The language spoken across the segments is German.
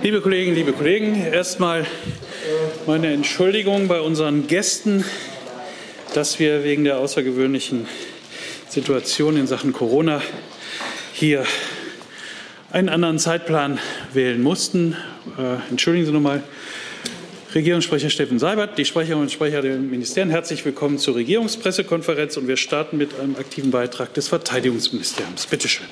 Liebe Kolleginnen, liebe Kollegen, erstmal meine Entschuldigung bei unseren Gästen, dass wir wegen der außergewöhnlichen Situation in Sachen Corona hier einen anderen Zeitplan wählen mussten. Äh, entschuldigen Sie nochmal. Regierungssprecher Steffen Seibert, die Sprecherinnen und Sprecher der Ministerien, herzlich willkommen zur Regierungspressekonferenz und wir starten mit einem aktiven Beitrag des Verteidigungsministeriums. Bitte schön.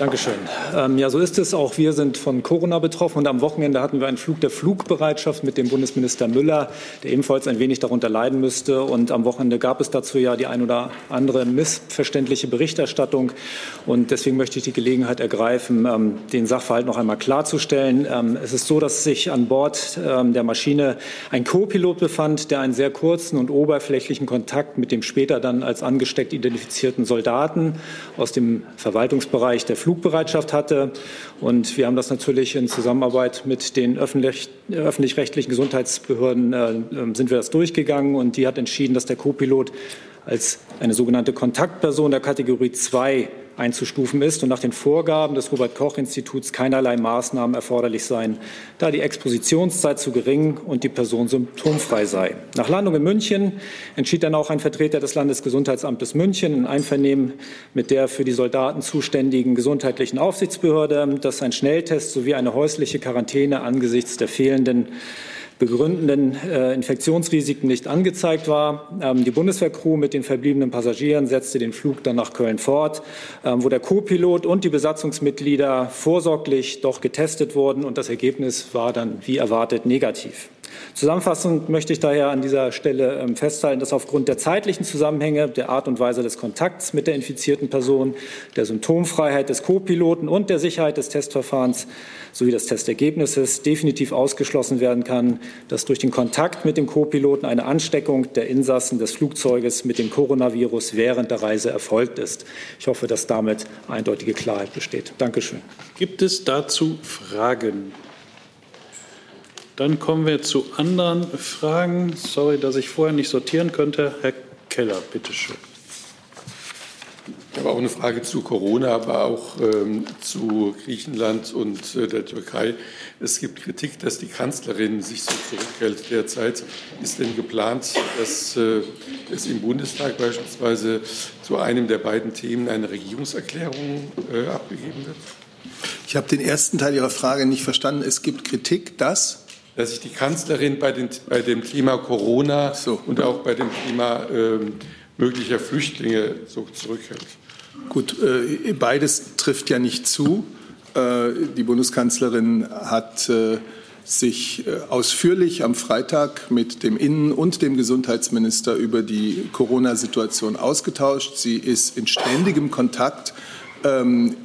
Dankeschön. Ähm, ja, so ist es. Auch wir sind von Corona betroffen. Und am Wochenende hatten wir einen Flug der Flugbereitschaft mit dem Bundesminister Müller, der ebenfalls ein wenig darunter leiden müsste. Und am Wochenende gab es dazu ja die ein oder andere missverständliche Berichterstattung. Und deswegen möchte ich die Gelegenheit ergreifen, ähm, den Sachverhalt noch einmal klarzustellen. Ähm, es ist so, dass sich an Bord ähm, der Maschine ein Co-Pilot befand, der einen sehr kurzen und oberflächlichen Kontakt mit dem später dann als angesteckt identifizierten Soldaten aus dem Verwaltungsbereich der Flug Flugbereitschaft hatte. Und wir haben das natürlich in Zusammenarbeit mit den öffentlich-rechtlichen Gesundheitsbehörden äh, sind wir das durchgegangen und die hat entschieden, dass der Co-Pilot als eine sogenannte Kontaktperson der Kategorie 2 einzustufen ist und nach den Vorgaben des Robert Koch Instituts keinerlei Maßnahmen erforderlich seien, da die Expositionszeit zu gering und die Person symptomfrei sei. Nach Landung in München entschied dann auch ein Vertreter des Landesgesundheitsamtes München in Einvernehmen mit der für die Soldaten zuständigen gesundheitlichen Aufsichtsbehörde, dass ein Schnelltest sowie eine häusliche Quarantäne angesichts der fehlenden begründenden äh, Infektionsrisiken nicht angezeigt war. Ähm, die Bundeswehrcrew mit den verbliebenen Passagieren setzte den Flug dann nach Köln fort, ähm, wo der Co-Pilot und die Besatzungsmitglieder vorsorglich doch getestet wurden und das Ergebnis war dann wie erwartet negativ. Zusammenfassend möchte ich daher an dieser Stelle ähm, festhalten, dass aufgrund der zeitlichen Zusammenhänge, der Art und Weise des Kontakts mit der infizierten Person, der Symptomfreiheit des Co-Piloten und der Sicherheit des Testverfahrens sowie des Testergebnisses definitiv ausgeschlossen werden kann, dass durch den Kontakt mit dem Co-Piloten eine Ansteckung der Insassen des Flugzeuges mit dem Coronavirus während der Reise erfolgt ist. Ich hoffe, dass damit eindeutige Klarheit besteht. Dankeschön. Gibt es dazu Fragen? Dann kommen wir zu anderen Fragen. Sorry, dass ich vorher nicht sortieren könnte. Herr Keller, bitte schön. Ich habe auch eine Frage zu Corona, aber auch ähm, zu Griechenland und äh, der Türkei. Es gibt Kritik, dass die Kanzlerin sich so zurückhält derzeit. Ist denn geplant, dass äh, es im Bundestag beispielsweise zu einem der beiden Themen eine Regierungserklärung äh, abgegeben wird? Ich habe den ersten Teil Ihrer Frage nicht verstanden. Es gibt Kritik, dass dass sich die Kanzlerin bei, den, bei dem Thema Corona so. und auch bei dem Thema äh, möglicher Flüchtlinge so zurückhält. Gut, äh, beides trifft ja nicht zu. Äh, die Bundeskanzlerin hat äh, sich äh, ausführlich am Freitag mit dem Innen- und dem Gesundheitsminister über die Corona-Situation ausgetauscht. Sie ist in ständigem Kontakt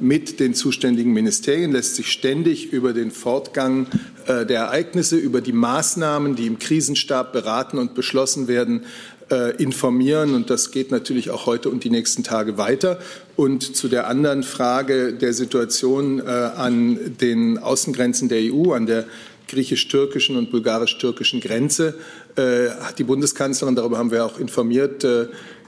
mit den zuständigen Ministerien, lässt sich ständig über den Fortgang äh, der Ereignisse, über die Maßnahmen, die im Krisenstab beraten und beschlossen werden, äh, informieren. Und das geht natürlich auch heute und die nächsten Tage weiter. Und zu der anderen Frage der Situation äh, an den Außengrenzen der EU, an der griechisch-türkischen und bulgarisch-türkischen Grenze hat die Bundeskanzlerin, darüber haben wir auch informiert,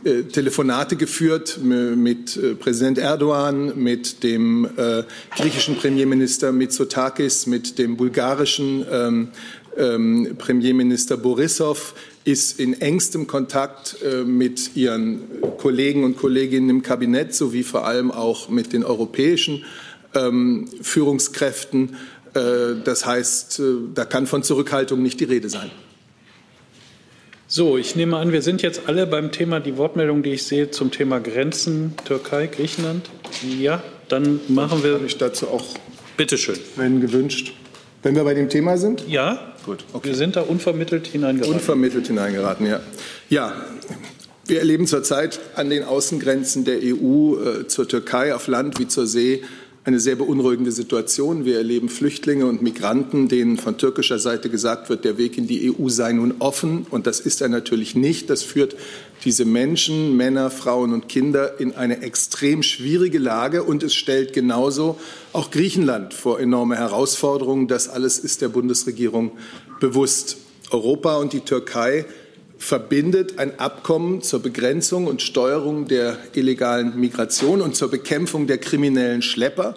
Telefonate geführt mit äh, Präsident Erdogan, mit dem äh, griechischen Premierminister Mitsotakis, mit dem bulgarischen ähm, ähm, Premierminister Borissow, ist in engstem Kontakt mit ihren Kollegen und Kolleginnen im Kabinett sowie vor allem auch mit den europäischen ähm, Führungskräften. das heißt, da kann von Zurückhaltung nicht die Rede sein. So, ich nehme an, wir sind jetzt alle beim Thema, die Wortmeldung, die ich sehe, zum Thema Grenzen Türkei, Griechenland. Ja, dann machen wir. Ich dazu auch. Bitteschön. Wenn gewünscht. Wenn wir bei dem Thema sind? Ja, gut. Okay. Wir sind da unvermittelt hineingeraten. Unvermittelt hineingeraten, ja. Ja, wir erleben zurzeit an den Außengrenzen der EU äh, zur Türkei auf Land wie zur See eine sehr beunruhigende Situation. Wir erleben Flüchtlinge und Migranten, denen von türkischer Seite gesagt wird, der Weg in die EU sei nun offen. Und das ist er natürlich nicht. Das führt diese Menschen, Männer, Frauen und Kinder in eine extrem schwierige Lage. Und es stellt genauso auch Griechenland vor enorme Herausforderungen. Das alles ist der Bundesregierung bewusst. Europa und die Türkei verbindet ein Abkommen zur Begrenzung und Steuerung der illegalen Migration und zur Bekämpfung der kriminellen Schlepper.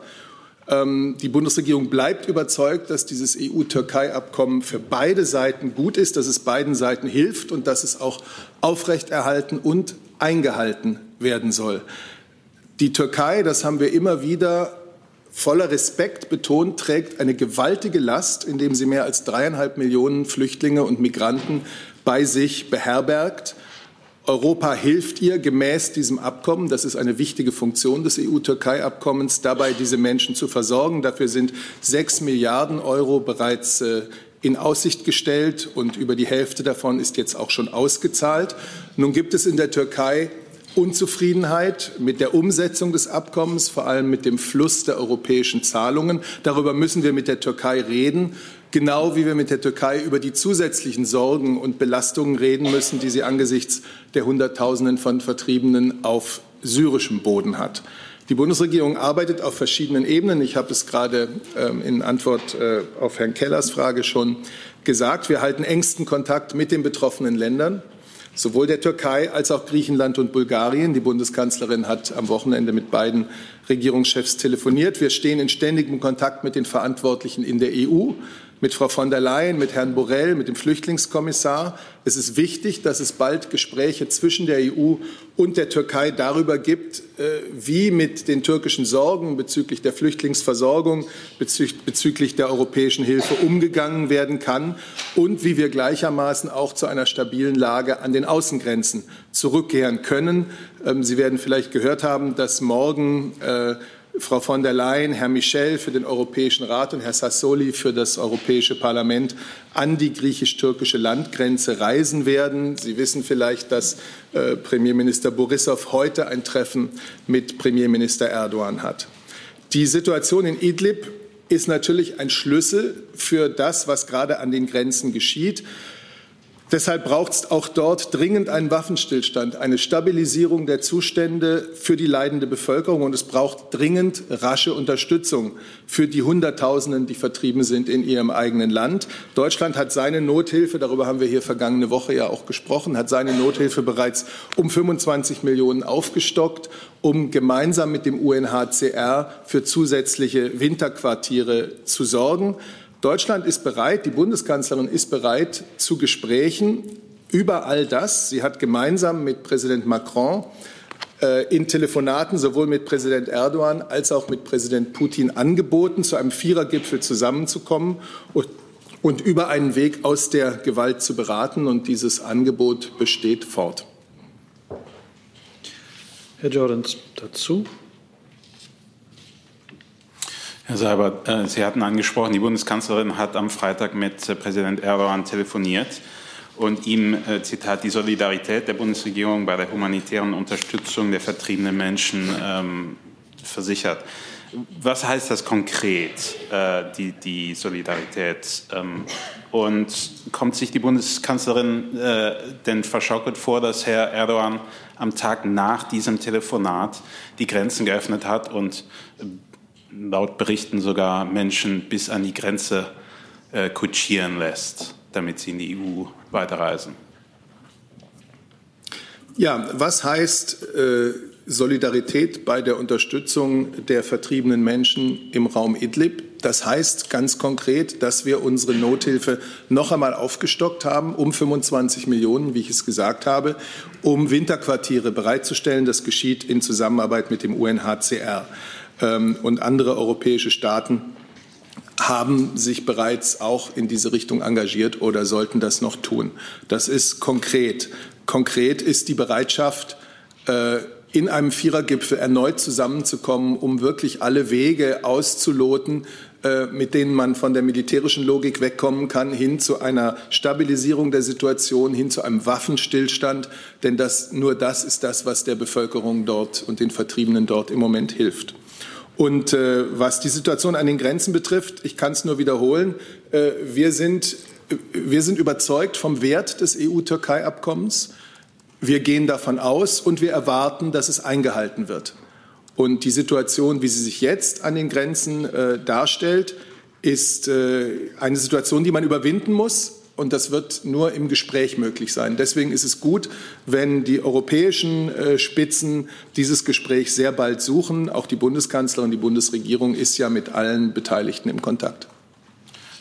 Ähm, die Bundesregierung bleibt überzeugt, dass dieses EU-Türkei-Abkommen für beide Seiten gut ist, dass es beiden Seiten hilft und dass es auch aufrechterhalten und eingehalten werden soll. Die Türkei, das haben wir immer wieder voller Respekt betont, trägt eine gewaltige Last, indem sie mehr als dreieinhalb Millionen Flüchtlinge und Migranten bei sich beherbergt. Europa hilft ihr gemäß diesem Abkommen, das ist eine wichtige Funktion des EU-Türkei-Abkommens, dabei diese Menschen zu versorgen. Dafür sind sechs Milliarden Euro bereits äh, in Aussicht gestellt und über die Hälfte davon ist jetzt auch schon ausgezahlt. Nun gibt es in der Türkei Unzufriedenheit mit der Umsetzung des Abkommens, vor allem mit dem Fluss der europäischen Zahlungen. Darüber müssen wir mit der Türkei reden, genau wie wir mit der Türkei über die zusätzlichen Sorgen und Belastungen reden müssen, die sie angesichts der Hunderttausenden von Vertriebenen auf syrischem Boden hat. Die Bundesregierung arbeitet auf verschiedenen Ebenen. Ich habe es gerade ähm, in Antwort äh, auf Herrn Kellers Frage schon gesagt. Wir halten engsten Kontakt mit den betroffenen Ländern sowohl der Türkei als auch Griechenland und Bulgarien. Die Bundeskanzlerin hat am Wochenende mit beiden Regierungschefs telefoniert. Wir stehen in ständigem Kontakt mit den Verantwortlichen in der EU mit Frau von der Leyen, mit Herrn Borrell, mit dem Flüchtlingskommissar. Es ist wichtig, dass es bald Gespräche zwischen der EU und der Türkei darüber gibt, äh, wie mit den türkischen Sorgen bezüglich der Flüchtlingsversorgung, bezüglich der europäischen Hilfe umgegangen werden kann und wie wir gleichermaßen auch zu einer stabilen Lage an den Außengrenzen zurückkehren können. Ähm, Sie werden vielleicht gehört haben, dass morgen äh, Frau von der Leyen, Herr Michel für den Europäischen Rat und Herr Sassoli für das Europäische Parlament an die griechisch-türkische Landgrenze reisen werden. Sie wissen vielleicht, dass äh, Premierminister Borissow heute ein Treffen mit Premierminister Erdogan hat. Die Situation in Idlib ist natürlich ein Schlüssel für das, was gerade an den Grenzen geschieht. Deshalb braucht es auch dort dringend einen Waffenstillstand, eine Stabilisierung der Zustände für die leidende Bevölkerung. Und es braucht dringend rasche Unterstützung für die Hunderttausenden, die vertrieben sind in ihrem eigenen Land. Deutschland hat seine Nothilfe, darüber haben wir hier vergangene Woche ja auch gesprochen, hat seine Nothilfe bereits um 25 Millionen aufgestockt, um gemeinsam mit dem UNHCR für zusätzliche Winterquartiere zu sorgen. Deutschland ist bereit, die Bundeskanzlerin ist bereit zu Gesprächen über all das. Sie hat gemeinsam mit Präsident Macron äh, in Telefonaten sowohl mit Präsident Erdogan als auch mit Präsident Putin angeboten, zu einem Vierergipfel zusammenzukommen und, und über einen Weg aus der Gewalt zu beraten. Und dieses Angebot besteht fort. Herr Jordans dazu. Herr Seibert, äh, Sie hatten angesprochen, die Bundeskanzlerin hat am Freitag mit äh, Präsident Erdogan telefoniert und ihm, äh, Zitat, die Solidarität der Bundesregierung bei der humanitären Unterstützung der vertriebenen Menschen ähm, versichert. Was heißt das konkret, die, die, Solidarität? Ähm, und kommt sich die Bundeskanzlerin denn verschaukelt vor, dass Herr Erdogan am Tag nach diesem Telefonat die Grenzen geöffnet hat und laut Berichten sogar Menschen bis an die Grenze äh, kutschieren lässt, damit sie in die EU weiterreisen. Ja, was heißt äh, Solidarität bei der Unterstützung der vertriebenen Menschen im Raum Idlib? Das heißt ganz konkret, dass wir unsere Nothilfe noch einmal aufgestockt haben um 25 Millionen, wie ich es gesagt habe, um Winterquartiere bereitzustellen. Das geschieht in Zusammenarbeit mit dem UNHCR. Ähm, und andere europäische Staaten haben sich bereits auch in diese Richtung engagiert oder sollten das noch tun. Das ist konkret. Konkret ist die Bereitschaft, äh, in einem Vierergipfel erneut zusammenzukommen, um wirklich alle Wege auszuloten, äh, mit denen man von der militärischen Logik wegkommen kann, hin zu einer Stabilisierung der Situation, hin zu einem Waffenstillstand. Denn das, nur das ist das, was der Bevölkerung dort und den Vertriebenen dort im Moment hilft. Und äh, was die Situation an den Grenzen betrifft, ich kann es nur wiederholen, äh, wir, sind, wir sind überzeugt vom Wert des EU-Türkei-Abkommens. Wir gehen davon aus und wir erwarten, dass es eingehalten wird. Und die Situation, wie sie sich jetzt an den Grenzen äh, darstellt, ist äh, eine Situation, die man überwinden muss. Und das wird nur im Gespräch möglich sein. Deswegen ist es gut, wenn die europäischen äh, Spitzen dieses Gespräch sehr bald suchen. Auch die Bundeskanzlerin, die Bundesregierung ist ja mit allen Beteiligten im Kontakt.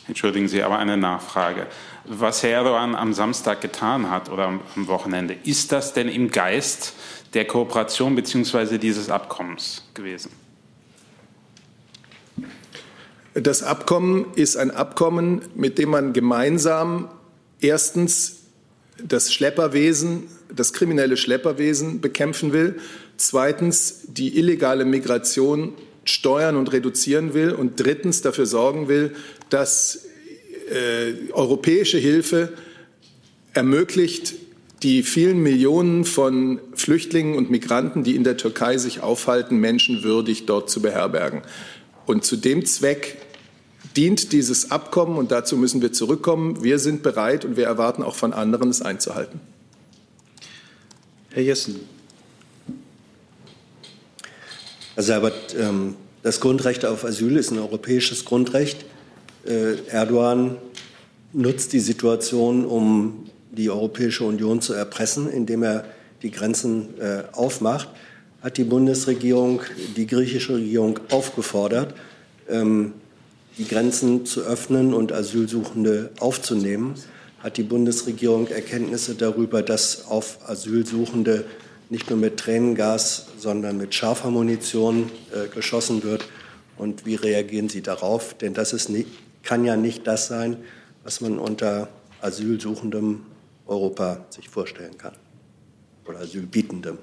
Entschuldigen Sie, aber eine Nachfrage. Was Herr Erdogan am Samstag getan hat oder am Wochenende, ist das denn im Geist der Kooperation bzw. dieses Abkommens gewesen? Das Abkommen ist ein Abkommen, mit dem man gemeinsam erstens das Schlepperwesen, das kriminelle Schlepperwesen bekämpfen will, zweitens die illegale Migration steuern und reduzieren will und drittens dafür sorgen will, dass äh, europäische Hilfe ermöglicht, die vielen Millionen von Flüchtlingen und Migranten, die in der Türkei sich aufhalten, menschenwürdig dort zu beherbergen. Und zu dem Zweck dient dieses Abkommen und dazu müssen wir zurückkommen. Wir sind bereit und wir erwarten auch von anderen, es einzuhalten. Herr Jessen. Herr Seibert, ähm, das Grundrecht auf Asyl ist ein europäisches Grundrecht. Äh, Erdogan nutzt die Situation, um die Europäische Union zu erpressen, indem er die Grenzen äh, aufmacht, hat die Bundesregierung die griechische Regierung aufgefordert, ähm, die Grenzen zu öffnen und Asylsuchende aufzunehmen. Hat die Bundesregierung Erkenntnisse darüber, dass auf Asylsuchende nicht nur mit Tränengas, sondern mit scharfer Munition äh, geschossen wird? Und wie reagieren Sie darauf? Denn das ist nicht, kann ja nicht das sein, was man unter asylsuchendem Europa sich vorstellen kann oder asylbietendem.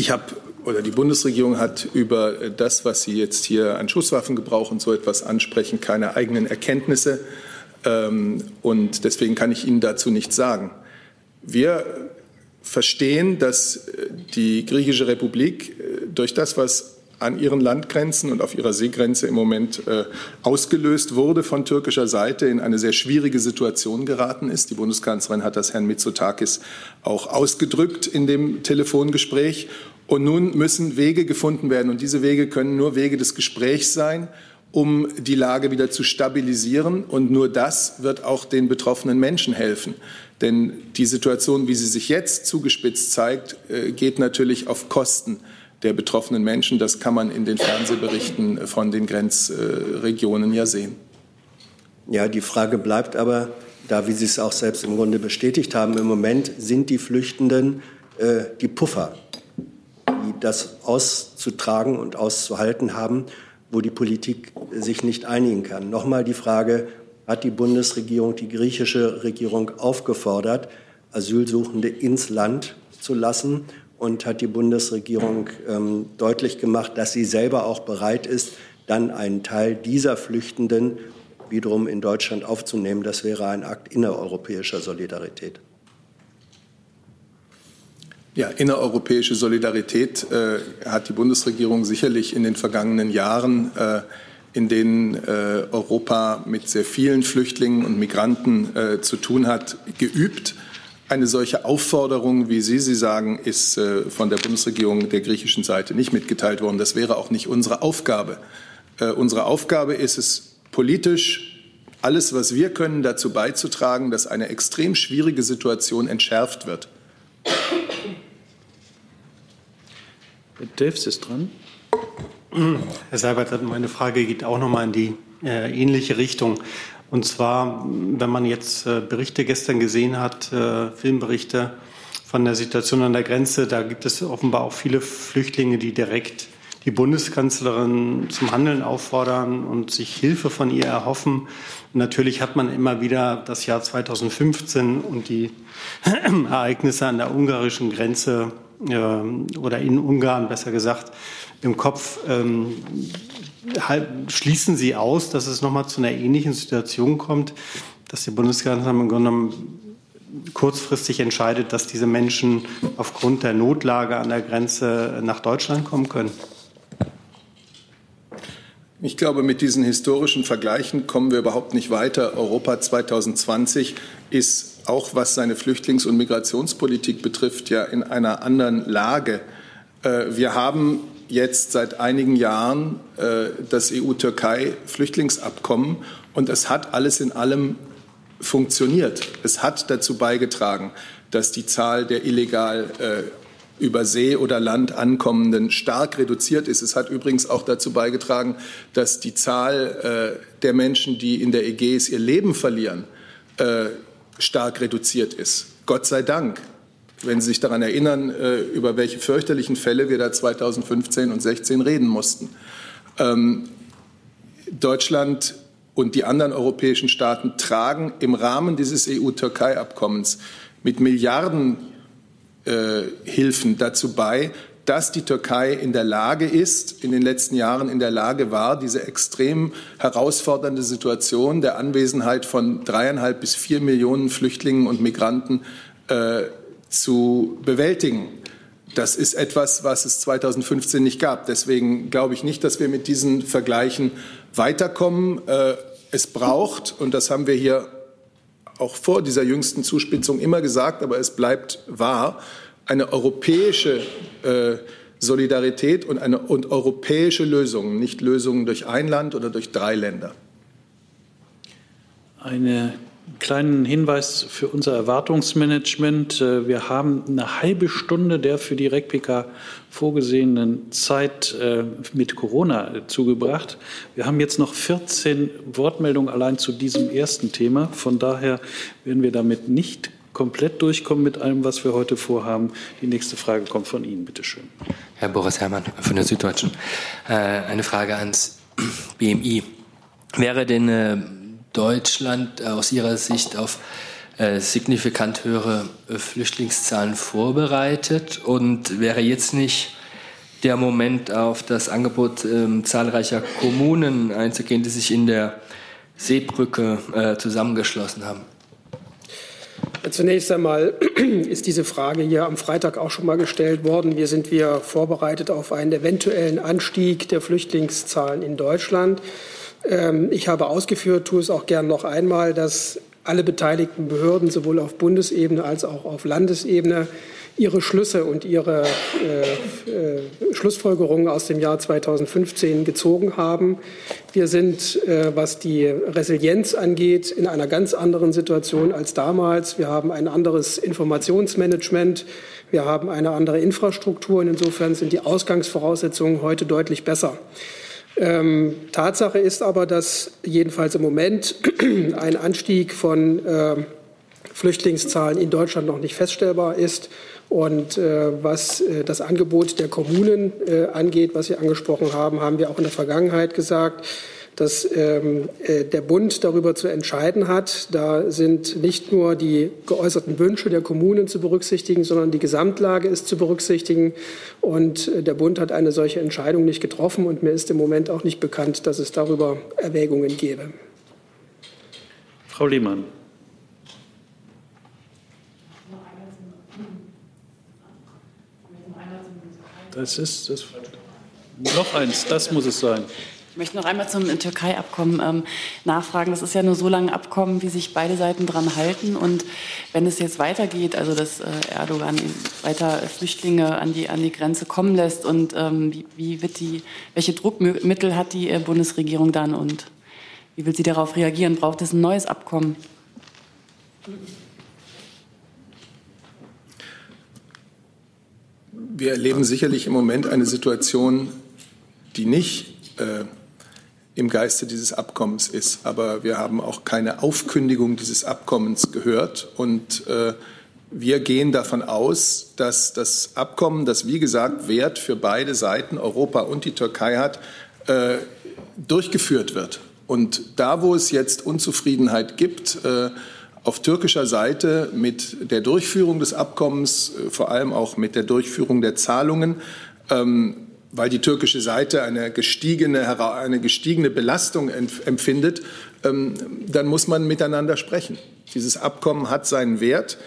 Ich habe oder die Bundesregierung hat über das, was Sie jetzt hier an Schusswaffengebrauch und so etwas ansprechen, keine eigenen Erkenntnisse. Ähm, und deswegen kann ich Ihnen dazu nichts sagen. Wir verstehen, dass die griechische Republik äh, durch das, was an ihren Landgrenzen und auf ihrer Seegrenze im Moment äh, ausgelöst wurde von türkischer Seite, in eine sehr schwierige Situation geraten ist. Die Bundeskanzlerin hat das Herrn Mitsotakis auch ausgedrückt in dem Telefongespräch. Und nun müssen Wege gefunden werden. Und diese Wege können nur Wege des Gesprächs sein, um die Lage wieder zu stabilisieren. Und nur das wird auch den betroffenen Menschen helfen. Denn die Situation, wie sie sich jetzt zugespitzt zeigt, äh, geht natürlich auf Kosten der betroffenen Menschen. Das kann man in den Fernsehberichten von den Grenzregionen ja sehen. Ja, die Frage bleibt aber, da wie Sie es auch selbst im Grunde bestätigt haben, im Moment sind die Flüchtenden äh, die Puffer, die das auszutragen und auszuhalten haben, wo die Politik sich nicht einigen kann. Nochmal die Frage, hat die Bundesregierung die griechische Regierung aufgefordert, Asylsuchende ins Land zu lassen und hat die Bundesregierung ähm, deutlich gemacht, dass sie selber auch bereit ist, dann einen Teil dieser Flüchtenden wiederum in Deutschland aufzunehmen. Das wäre ein Akt innereuropäischer Solidarität. Ja, innereuropäische Solidarität äh, hat die Bundesregierung sicherlich in den vergangenen Jahren, äh, in denen äh, Europa mit sehr vielen Flüchtlingen und Migranten äh, zu tun hat, geübt. Eine solche Aufforderung, wie Sie sie sagen, ist äh, von der Bundesregierung der griechischen Seite nicht mitgeteilt worden. Das wäre auch nicht unsere Aufgabe. Äh, unsere Aufgabe ist es, politisch alles, was wir können, dazu beizutragen, dass eine extrem schwierige Situation entschärft wird. Herr Delfs ist dran. Herr Seibert, meine Frage geht auch noch mal in die äh, ähnliche Richtung. Und zwar, wenn man jetzt äh, Berichte gestern gesehen hat, äh, Filmberichte von der Situation an der Grenze, da gibt es offenbar auch viele Flüchtlinge, die direkt die Bundeskanzlerin zum Handeln auffordern und sich Hilfe von ihr erhoffen. natürlich hat man immer wieder das Jahr 2015 und die Ereignisse an der ungarischen Grenze äh, oder in Ungarn besser gesagt im Kopf. Schließen Sie aus, dass es nochmal zu einer ähnlichen Situation kommt, dass die Bundeskanzlerin im Grunde genommen kurzfristig entscheidet, dass diese Menschen aufgrund der Notlage an der Grenze nach Deutschland kommen können? Ich glaube, mit diesen historischen Vergleichen kommen wir überhaupt nicht weiter. Europa 2020 ist auch was seine Flüchtlings- und Migrationspolitik betrifft, ja in einer anderen Lage. Äh, wir haben jetzt seit einigen Jahren äh, das EU-Türkei-Flüchtlingsabkommen und es hat alles in allem funktioniert. Es hat dazu beigetragen, dass die Zahl der illegal äh, über See oder Land ankommenden stark reduziert ist. Es hat übrigens auch dazu beigetragen, dass die Zahl äh, der Menschen, die in der Ägäis ihr Leben verlieren, äh, stark reduziert ist. Gott sei Dank. Wenn Sie sich daran erinnern, äh, über welche fürchterlichen Fälle wir da 2015 und 16 reden mussten. Ähm, Deutschland und die anderen europäischen Staaten tragen im Rahmen dieses EU-Türkei-Abkommens mit Milliarden äh, dazu bei, dass die Türkei in der Lage ist, in den letzten Jahren in der Lage war, diese extrem herausfordernde Situation der Anwesenheit von dreieinhalb bis vier Millionen Flüchtlingen und Migranten äh, zu bewältigen. Das ist etwas, was es 2015 nicht gab. Deswegen glaube ich nicht, dass wir mit diesen Vergleichen weiterkommen. Äh, es braucht, und das haben wir hier auch vor dieser jüngsten Zuspitzung immer gesagt, aber es bleibt wahr, eine europäische äh, Solidarität und, eine, und europäische Lösungen, nicht Lösungen durch ein Land oder durch drei Länder. Eine kleinen Hinweis für unser Erwartungsmanagement. Äh, wir haben eine halbe Stunde der für die RECPK vorgesehenen Zeit äh, mit Corona zugebracht. Wir haben jetzt noch 14 Wortmeldungen allein zu diesem ersten Thema. Von daher werden wir damit nicht komplett durchkommen mit allem, was wir heute vorhaben. Die nächste Frage kommt von Ihnen, bitte schön. Herr Boris Herrmann von der Süddeutschen. Äh, eine Frage ans BMI. Wäre denn Deutschland aus Ihrer Sicht auf äh, signifikant höhere äh, Flüchtlingszahlen vorbereitet und wäre jetzt nicht der Moment, auf das Angebot äh, zahlreicher Kommunen einzugehen, die sich in der Seebrücke äh, zusammengeschlossen haben? Zunächst einmal ist diese Frage hier am Freitag auch schon mal gestellt worden. Wie sind wir vorbereitet auf einen eventuellen Anstieg der Flüchtlingszahlen in Deutschland? Ähm, ich habe ausgeführt, tue es auch gern noch einmal, dass alle beteiligten Behörden sowohl auf Bundesebene als auch auf Landesebene ihre Schlüsse und ihre äh, äh, Schlussfolgerungen aus dem Jahr 2015 gezogen haben. Wir sind, äh, was die Resilienz angeht, in einer ganz anderen Situation als damals. Wir haben ein anderes Informationsmanagement. Wir haben eine andere Infrastruktur. Und insofern sind die Ausgangsvoraussetzungen heute deutlich besser. Ähm, Tatsache ist aber, dass jedenfalls im Moment ein Anstieg von äh, Flüchtlingszahlen in Deutschland noch nicht feststellbar ist. Und äh, was äh, das Angebot der Kommunen äh, angeht, was Sie angesprochen haben, haben wir auch in der Vergangenheit gesagt, dass ähm, äh, der Bund darüber zu entscheiden hat. Da sind nicht nur die geäußerten Wünsche der Kommunen zu berücksichtigen, sondern die Gesamtlage ist zu berücksichtigen. Und äh, der Bund hat eine solche Entscheidung nicht getroffen. Und mir ist im Moment auch nicht bekannt, dass es darüber Erwägungen gäbe. Frau Lehmann. Das ist das. Noch eins, das muss es sein. Ich möchte noch einmal zum Türkei-Abkommen ähm, nachfragen. Das ist ja nur so lange Abkommen, wie sich beide Seiten dran halten. Und wenn es jetzt weitergeht, also dass äh, Erdogan weiter Flüchtlinge an die, an die Grenze kommen lässt und ähm, wie, wie, wird die, welche Druckmittel hat die äh, Bundesregierung dann und wie will sie darauf reagieren? Braucht es ein neues Abkommen? Wir erleben sicherlich im Moment eine Situation, die nicht äh, im Geiste dieses Abkommens ist. Aber wir haben auch keine Aufkündigung dieses Abkommens gehört. Und äh, wir gehen davon aus, dass das Abkommen, das wie gesagt Wert für beide Seiten, Europa und die Türkei hat, äh, durchgeführt wird. Und da, wo es jetzt Unzufriedenheit gibt, äh, auf türkischer Seite mit der Durchführung des Abkommens, äh, vor allem auch mit der Durchführung der Zahlungen, ähm, weil die türkische Seite eine gestiegene, eine gestiegene Belastung empfindet, ähm, dann muss man miteinander sprechen. Dieses Abkommen hat seinen Wert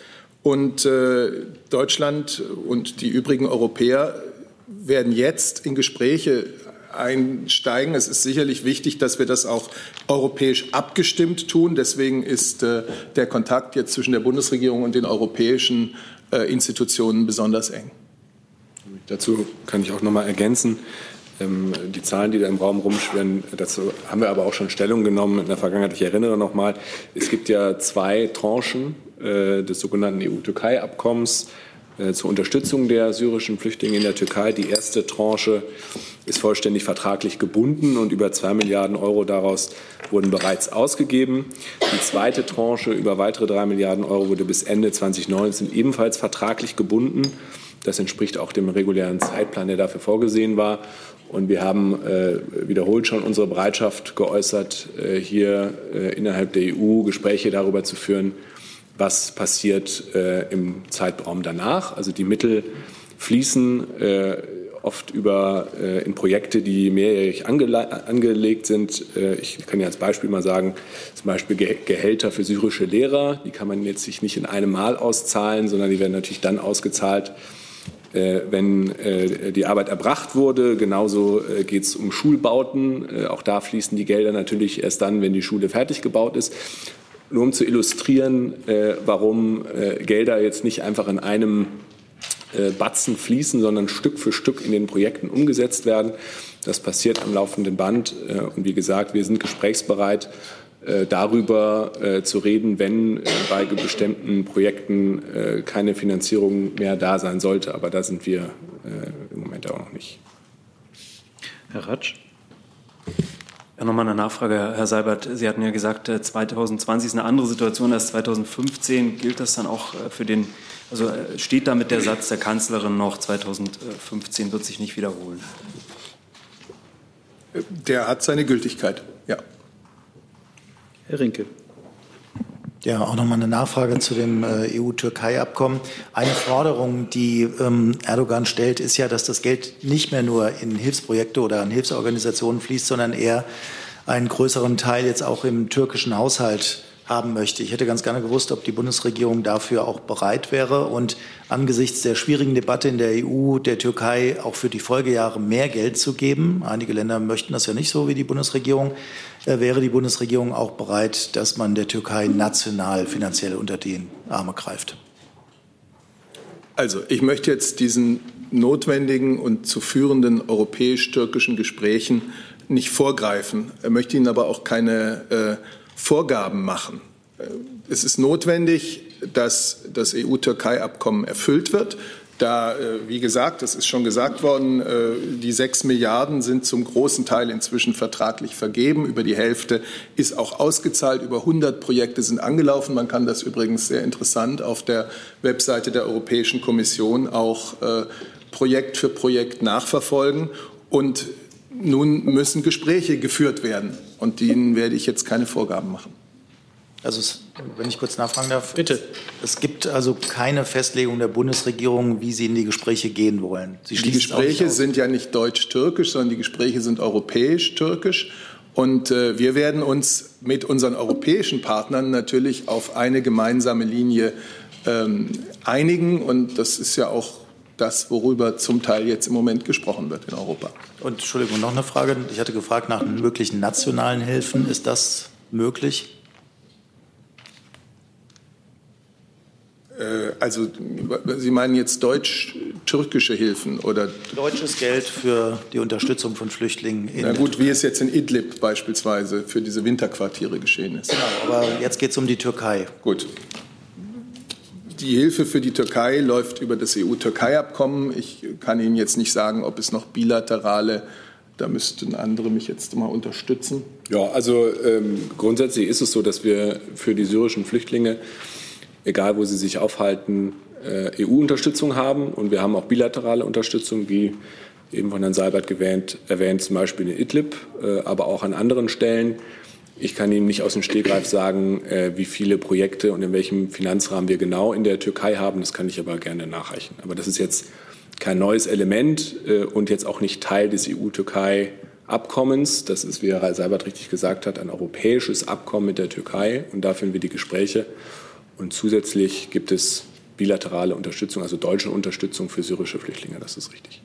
und äh, Deutschland und die übrigen Europäer werden jetzt in Gespräche einsteigen. Es ist sicherlich wichtig, dass wir das auch europäisch abgestimmt tun. Deswegen ist äh, der Kontakt jetzt zwischen der Bundesregierung und den europäischen äh, Institutionen besonders eng. Dazu kann ich auch noch mal ergänzen. Ähm, die Zahlen, die da im Raum rumschwirren, dazu haben wir aber auch schon Stellung genommen in der Vergangenheit. Ich erinnere noch mal, es gibt ja zwei Tranchen äh, des sogenannten EU-Türkei-Abkommens äh, zur Unterstützung der syrischen Flüchtlinge in der Türkei. Die erste Tranche ist vollständig vertraglich gebunden und über zwei Milliarden Euro daraus wurden bereits ausgegeben. Die zweite Tranche über weitere drei Milliarden Euro wurde bis Ende 2019 ebenfalls vertraglich gebunden. Das entspricht auch dem regulären Zeitplan, der dafür vorgesehen war. Und wir haben äh, wiederholt schon unsere Bereitschaft geäußert, äh, hier äh, innerhalb der EU Gespräche darüber zu führen, was passiert äh, im Zeitraum danach. Also die Mittel fließen äh, oft über äh, in Projekte, die mehrjährig angele angelegt sind. ich kann ja als Beispiel mal sagen, zum Beispiel Ge Gehälter für syrische Lehrer, die kann man jetzt nicht in einem Mal auszahlen, sondern die werden natürlich dann ausgezahlt, wenn äh, die Arbeit erbracht wurde. Genauso äh, geht es um Schulbauten. Auch da fließen die Gelder natürlich erst dann, wenn die Schule fertig gebaut ist. Nur um zu illustrieren, warum Gelder jetzt nicht einfach in einem Batzen fließen, sondern Stück für Stück in den Projekten umgesetzt werden. Das passiert am laufenden Band. Und wie gesagt, wir sind gesprächsbereit äh, darüber äh, zu reden, wenn äh, bei bestimmten Projekten keine Finanzierung mehr da sein sollte. Aber da sind wir im Moment auch noch nicht. Herr Ratsch. Ja, nochmal eine Nachfrage, Herr Seibert. Sie hatten ja gesagt, 2020 ist eine andere Situation als 2015. Gilt das dann auch für den, also steht damit der Satz der Kanzlerin noch, 2015 wird sich nicht wiederholen? Der hat seine Gültigkeit, ja. Herr Rinke. Ja, auch nochmal eine Nachfrage zu dem äh, EU-Türkei-Abkommen. Eine Forderung, die ähm, Erdogan stellt, ist ja, dass das Geld nicht mehr nur in Hilfsprojekte oder an Hilfsorganisationen fließt, sondern eher einen größeren Teil jetzt auch im türkischen Haushalt haben möchte. Ich hätte ganz gerne gewusst, ob die Bundesregierung dafür auch bereit wäre und angesichts der schwierigen Debatte in der EU der Türkei auch für die Folgejahre mehr Geld zu geben. Einige Länder möchten das ja nicht so wie die Bundesregierung. Äh, wäre die Bundesregierung auch bereit, dass man der Türkei national finanziell unter die Arme greift? Also ich möchte jetzt diesen notwendigen und zu führenden europäisch-türkischen Gesprächen nicht vorgreifen. Ich möchte Ihnen aber auch keine äh, Vorgaben machen. Es ist notwendig, dass das EU-Türkei-Abkommen erfüllt wird. Da, äh, wie gesagt, das ist schon gesagt worden, äh, die sechs Milliarden sind zum großen Teil inzwischen vertraglich vergeben. Über die Hälfte ist auch ausgezahlt. Über 100 Projekte sind angelaufen. Man kann das übrigens sehr interessant auf der Webseite der Europäischen Kommission auch äh, Projekt für Projekt nachverfolgen. Und nun müssen Gespräche geführt werden und denen werde ich jetzt keine Vorgaben machen. Also, es, wenn ich kurz nachfragen darf. Bitte. Es gibt also keine Festlegung der Bundesregierung, wie Sie in die Gespräche gehen wollen. Sie die Gespräche sind ja nicht deutsch-türkisch, sondern die Gespräche sind europäisch-türkisch. Und äh, wir werden uns mit unseren europäischen Partnern natürlich auf eine gemeinsame Linie ähm, einigen. Und das ist ja auch das, worüber zum Teil jetzt im Moment gesprochen wird in Europa. Und Entschuldigung, noch eine Frage. Ich hatte gefragt nach möglichen nationalen Hilfen. Ist das möglich? Äh, also Sie meinen jetzt deutsch-türkische Hilfen oder deutsches Geld für die Unterstützung von Flüchtlingen in Na gut, wie es jetzt in Idlib beispielsweise für diese Winterquartiere geschehen ist. Genau, aber jetzt geht es um die Türkei. Gut. Die Hilfe für die Türkei läuft über das EU-Türkei-Abkommen. Ich kann Ihnen jetzt nicht sagen, ob es noch bilaterale, da müssten andere mich jetzt mal unterstützen. Ja, also ähm, grundsätzlich ist es so, dass wir für die syrischen Flüchtlinge, egal wo sie sich aufhalten, äh, EU-Unterstützung haben und wir haben auch bilaterale Unterstützung, wie eben von Herrn Seibert erwähnt, erwähnt zum Beispiel in Idlib, äh, aber auch an anderen Stellen. Ich kann Ihnen nicht aus dem Stegreif sagen, äh, wie viele Projekte und in welchem Finanzrahmen wir genau in der Türkei haben. Das kann ich aber gerne nachreichen. Aber das ist jetzt kein neues Element äh, und jetzt auch nicht Teil des EU-Türkei-Abkommens. Das ist, wie Herr Seibert richtig gesagt hat, ein europäisches Abkommen mit der Türkei. Und da führen wir die Gespräche. Und zusätzlich gibt es bilaterale Unterstützung, also deutsche Unterstützung für syrische Flüchtlinge. Das ist richtig.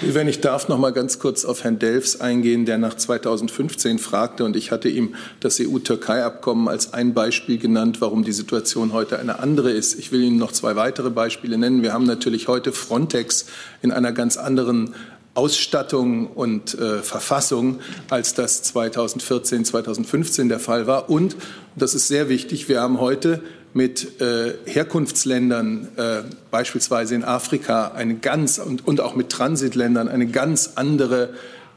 Wenn ich darf, noch mal ganz kurz auf Herrn Delfs eingehen, der nach 2015 fragte. Und ich hatte ihm das EU-Türkei-Abkommen als ein Beispiel genannt, warum die Situation heute eine andere ist. Ich will Ihnen noch zwei weitere Beispiele nennen. Wir haben natürlich heute Frontex in einer ganz anderen Ausstattung und äh, Verfassung, als das 2014, 2015 der Fall war. Und, das ist sehr wichtig, wir haben heute mit äh, Herkunftsländern, äh, beispielsweise in Afrika, eine ganz und, und auch mit Transitländern eine ganz andere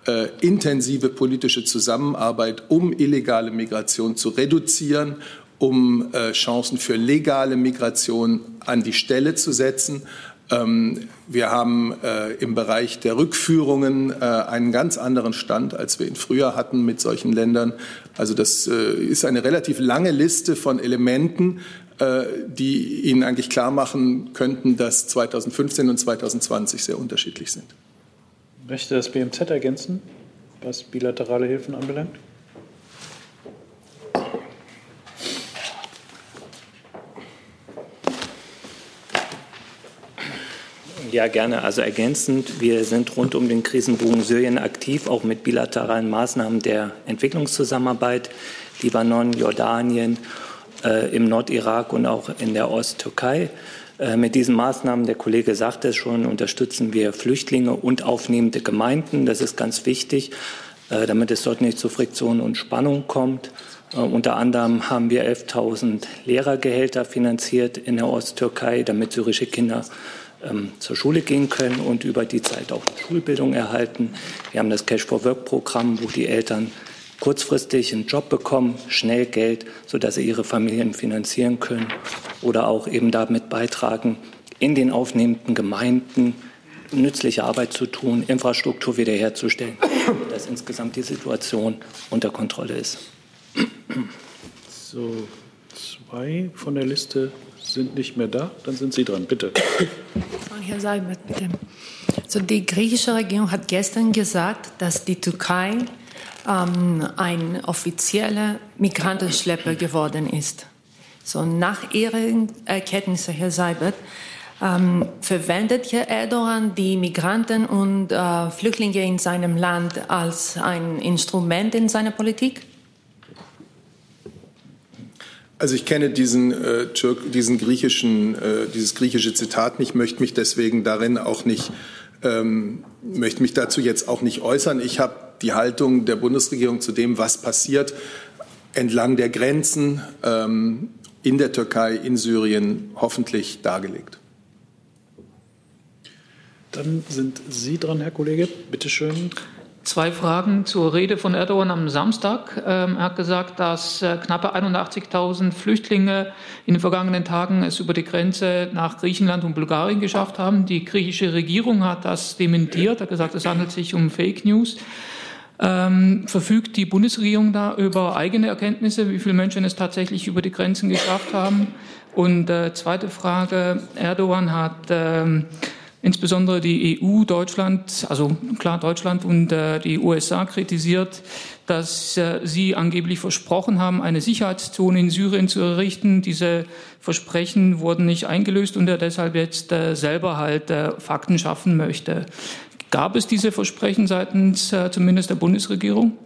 äh, intensive politische Zusammenarbeit, um illegale Migration zu reduzieren, um äh, Chancen für legale Migration an die Stelle zu setzen. Ähm, wir haben äh, im Bereich der Rückführungen äh, einen ganz anderen Stand, als wir ihn früher hatten mit solchen Ländern. Also das ist eine relativ lange Liste von Elementen, die Ihnen eigentlich klar machen könnten, dass 2015 und 2020 sehr unterschiedlich sind. Möchte das BMZ ergänzen, was bilaterale Hilfen anbelangt? Ja, gerne. Also ergänzend, wir sind rund um den Krisenbogen Syrien aktiv, auch mit bilateralen Maßnahmen der Entwicklungszusammenarbeit, Libanon, Jordanien äh, im Nordirak und auch in der Osttürkei. Äh, mit diesen Maßnahmen, der Kollege sagte es schon, unterstützen wir Flüchtlinge und aufnehmende Gemeinden. Das ist ganz wichtig, äh, damit es dort nicht zu Friktion und Spannung kommt. Äh, unter anderem haben wir 11.000 Lehrergehälter finanziert in der Osttürkei, damit syrische Kinder ähm, zur Schule gehen können und über die Zeit auch Schulbildung erhalten. Wir haben das Cash for Work Programm, wo die Eltern kurzfristig einen Job bekommen, schnell Geld, sodass sie ihre Familien finanzieren können oder auch eben damit beitragen, in den aufnehmenden Gemeinden nützliche Arbeit zu tun, Infrastruktur wiederherzustellen, dass insgesamt die Situation unter Kontrolle ist. So, zwei von der Liste sind nicht mehr da. Dann sind Sie dran, bitte. Herr Seibert, bitte. So, die griechische Regierung hat gestern gesagt, dass die Türkei ähm, ein offizieller Migrantenschlepper geworden ist. So, nach Ihren Erkenntnissen, Herr Seibert, ähm, verwendet Herr Erdogan die Migranten und äh, Flüchtlinge in seinem Land als ein Instrument in seiner Politik? Also ich kenne diesen, äh, Türk, diesen griechischen, äh, dieses griechische Zitat nicht, möchte mich deswegen darin auch nicht, ähm, möchte mich dazu jetzt auch nicht äußern. Ich habe die Haltung der Bundesregierung zu dem, was passiert entlang der Grenzen ähm, in der Türkei, in Syrien, hoffentlich dargelegt. Dann sind Sie dran, Herr Kollege. Bitte schön. Zwei Fragen zur Rede von Erdogan am Samstag. Ähm, er hat gesagt, dass äh, knappe 81.000 Flüchtlinge in den vergangenen Tagen es über die Grenze nach Griechenland und Bulgarien geschafft haben. Die griechische Regierung hat das dementiert, Er hat gesagt, es handelt sich um Fake News. Ähm, verfügt die Bundesregierung da über eigene Erkenntnisse, wie viele Menschen es tatsächlich über die Grenzen geschafft haben? Und äh, zweite Frage, Erdogan hat ähm, insbesondere die EU, Deutschland, also klar Deutschland und äh, die USA kritisiert, dass äh, sie angeblich versprochen haben, eine Sicherheitszone in Syrien zu errichten. Diese Versprechen wurden nicht eingelöst und er deshalb jetzt äh, selber halt äh, Fakten schaffen möchte. Gab es diese Versprechen seitens äh, zumindest der Bundesregierung?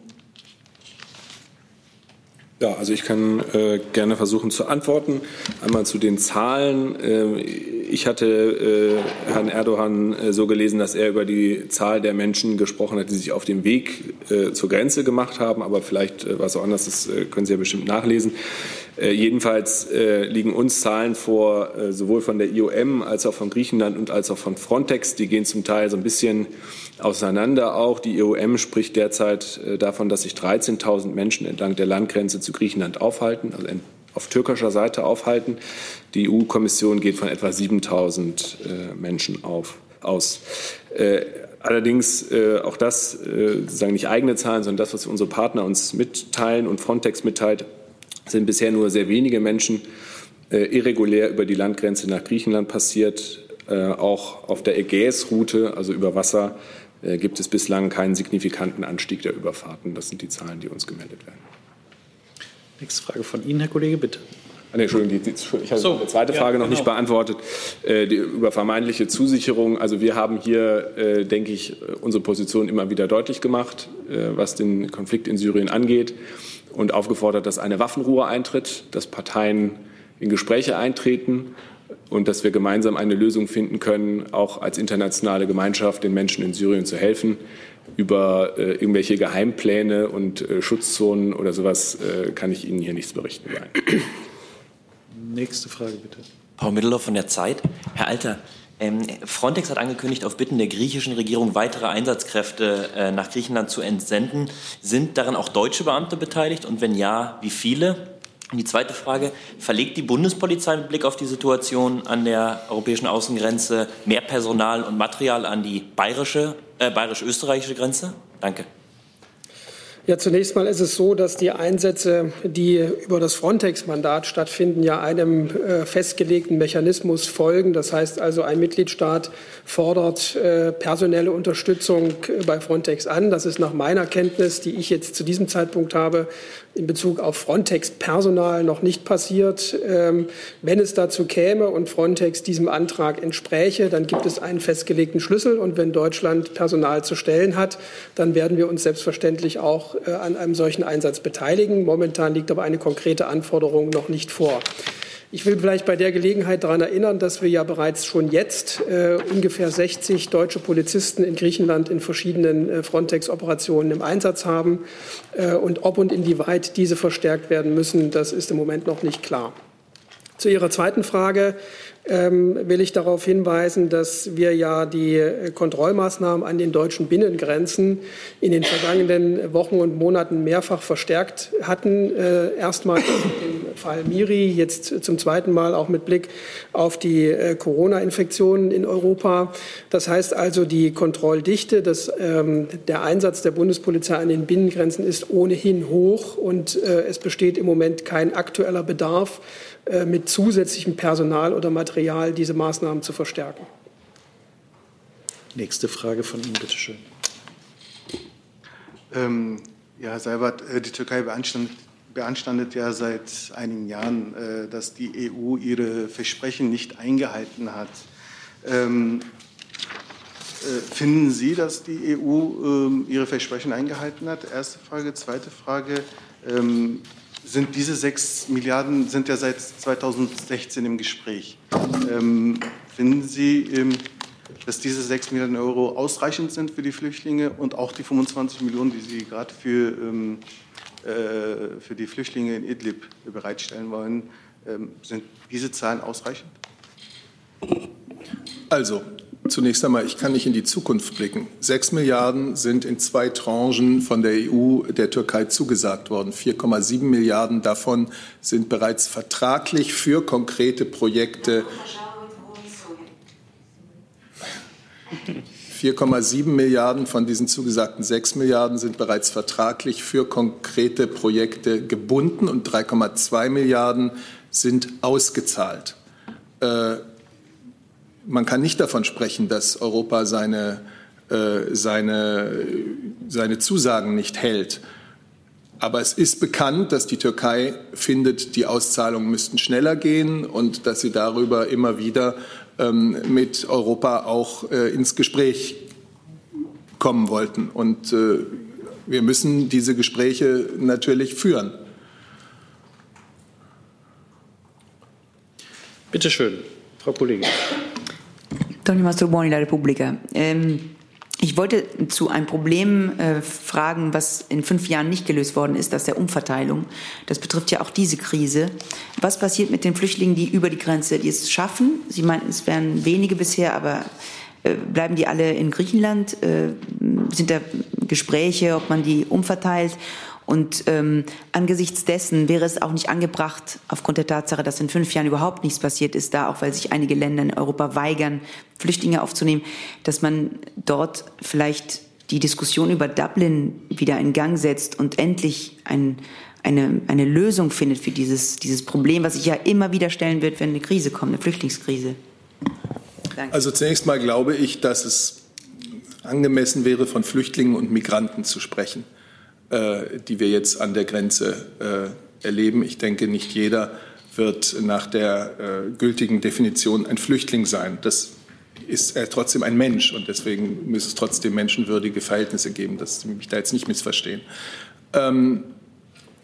Ja, also ich kann äh, gerne versuchen zu antworten. Einmal zu den Zahlen. Äh, ich hatte äh, Herrn Erdogan äh, so gelesen, dass er über die Zahl der Menschen gesprochen hat, die sich auf dem Weg äh, zur Grenze gemacht haben. Aber vielleicht äh, was auch anders, das können Sie ja bestimmt nachlesen. Jedenfalls liegen uns Zahlen vor, sowohl von der IOM als auch von Griechenland und als auch von Frontex. Die gehen zum Teil so ein bisschen auseinander auch. Die IOM spricht derzeit davon, dass sich 13.000 Menschen entlang der Landgrenze zu Griechenland aufhalten, also auf türkischer Seite aufhalten. Die EU-Kommission geht von etwa 7000 äh, Menschen auf, aus. Äh, allerdings äh, auch das äh, sozusagen nicht eigene Zahlen, sondern das, was unsere Partner uns mitteilen und Frontex mitteilt, sind bisher nur sehr wenige Menschen äh, irregulär über die Landgrenze nach Griechenland passiert. Äh, auch auf der Ägäisroute, also über Wasser, gibt es bislang keinen signifikanten Anstieg der Überfahrten. Das sind die Zahlen, die uns gemeldet werden. Nächste Frage von Ihnen, Herr Kollege, bitte. Ah, nee, Entschuldigung, die, ich habe so, die zweite Frage ja, noch genau. nicht beantwortet. Äh, die, über vermeintliche Zusicherung. Also wir haben hier, äh, denke ich, unsere Position immer wieder deutlich gemacht, äh, was den Konflikt in Syrien angeht und aufgefordert, dass eine Waffenruhe eintritt, dass Parteien in Gespräche eintreten und dass wir gemeinsam eine Lösung finden können, auch als internationale Gemeinschaft den Menschen in Syrien zu helfen. Über äh, irgendwelche Geheimpläne und äh, Schutzzonen oder sowas äh, kann ich Ihnen hier nichts berichten. Nein. Nächste Frage bitte. Paul Mittelhoff von der Zeit. Herr Alter, ähm, Frontex hat angekündigt, auf Bitten der griechischen Regierung weitere Einsatzkräfte äh, nach Griechenland zu entsenden. Sind daran auch deutsche Beamte beteiligt? Und wenn ja, wie viele? Und die zweite Frage, verlegt die Bundespolizei mit Blick auf die Situation an der europäischen Außengrenze mehr Personal und Material an die bayerische, äh, bayerisch-österreichische Grenze? Danke. Ja, zunächst mal ist es so, dass die Einsätze, die über das Frontex-Mandat stattfinden, ja einem äh, festgelegten Mechanismus folgen. Das heißt also, ein Mitgliedstaat fordert äh, personelle Unterstützung äh, bei Frontex an. Das ist nach meiner Kenntnis, die ich jetzt zu diesem Zeitpunkt habe, in Bezug auf Frontex-Personal noch nicht passiert. Ähm, wenn es dazu käme und Frontex diesem Antrag entspräche, dann gibt es einen festgelegten Schlüssel. Und wenn Deutschland Personal zu stellen hat, dann werden wir uns selbstverständlich auch äh, an einem solchen Einsatz beteiligen. Momentan liegt aber eine konkrete Anforderung noch nicht vor. Ich will vielleicht bei der Gelegenheit daran erinnern, dass wir ja bereits schon jetzt äh, ungefähr 60 deutsche Polizisten in Griechenland in verschiedenen äh, Frontex-Operationen im Einsatz haben. Äh, und ob und inwieweit diese verstärkt werden müssen, das ist im Moment noch nicht klar. Zu Ihrer zweiten Frage ähm, will ich darauf hinweisen, dass wir ja die äh, Kontrollmaßnahmen an den deutschen Binnengrenzen in den vergangenen Wochen und Monaten mehrfach verstärkt hatten. Äh, erstmal im Fall Miri, jetzt zum zweiten Mal auch mit Blick auf die äh, Corona-Infektionen in Europa. Das heißt also, die Kontrolldichte, das, ähm, der Einsatz der Bundespolizei an den Binnengrenzen ist ohnehin hoch und es besteht im Moment kein aktueller Bedarf mit zusätzlichem Personal oder Material diese Maßnahmen zu verstärken. Nächste Frage von Ihnen, bitte schön. Ähm, ja, Herr Seibert, äh, die Türkei beanstandet, beanstandet, ja seit einigen Jahren, äh, dass die EU ihre Versprechen nicht eingehalten hat. Ähm, äh, finden Sie, dass die EU ähm, ihre Versprechen eingehalten hat? Erste Frage. Zweite Frage. Ähm, sind diese sechs Milliarden sind ja seit 2016 im Gespräch. Ähm, finden Sie, ähm, dass diese sechs Milliarden Euro ausreichend sind für die Flüchtlinge und auch die 25 Millionen, die Sie gerade für, ähm, äh, für die Flüchtlinge in Idlib bereitstellen wollen, ähm, sind diese Zahlen ausreichend? Also, Zunächst einmal, ich kann nicht in die Zukunft blicken. Sechs Milliarden sind in zwei Tranchen von der EU der Türkei zugesagt worden. 4,7 Milliarden davon sind bereits vertraglich für konkrete Projekte. 4,7 Milliarden von diesen zugesagten 6 Milliarden sind bereits vertraglich für konkrete Projekte gebunden und 3,2 Milliarden sind ausgezahlt. Äh, man kann nicht davon sprechen, dass Europa seine, äh, seine, seine Zusagen nicht hält. Aber es ist bekannt, dass die Türkei findet, die Auszahlungen müssten schneller gehen und dass sie darüber immer wieder ähm, mit Europa auch äh, ins Gespräch kommen wollten. Und äh, wir müssen diese Gespräche natürlich führen. Bitte schön, Frau Kollegin. Toni Mastrobuoni, La Repubblica. Ähm, ich wollte zu einem Problem äh, fragen, was in fünf Jahren nicht gelöst worden ist, das der Umverteilung. Das betrifft ja auch diese Krise. Was passiert mit den Flüchtlingen, die über die Grenze die es schaffen? Sie meinten, es wären wenige bisher, aber äh, bleiben die alle in Griechenland? Äh, sind da Gespräche, ob man die umverteilt? Und ähm, angesichts dessen wäre es auch nicht angebracht, aufgrund der Tatsache, dass in fünf Jahren überhaupt nichts passiert ist, da auch weil sich einige Länder in Europa weigern, Flüchtlinge aufzunehmen, dass man dort vielleicht die Diskussion über Dublin wieder in Gang setzt und endlich ein, eine, eine Lösung findet für dieses, dieses Problem, was sich ja immer wieder stellen wird, wenn eine Krise kommt, eine Flüchtlingskrise. Danke. Also zunächst mal glaube ich, dass es angemessen wäre, von Flüchtlingen und Migranten zu sprechen. Äh, die wir jetzt an der Grenze äh, erleben. Ich denke, nicht jeder wird nach der äh, gültigen Definition ein Flüchtling sein. Das ist er trotzdem ein Mensch und deswegen muss es trotzdem menschenwürdige Verhältnisse geben, dass Sie mich da jetzt nicht missverstehen. Ähm,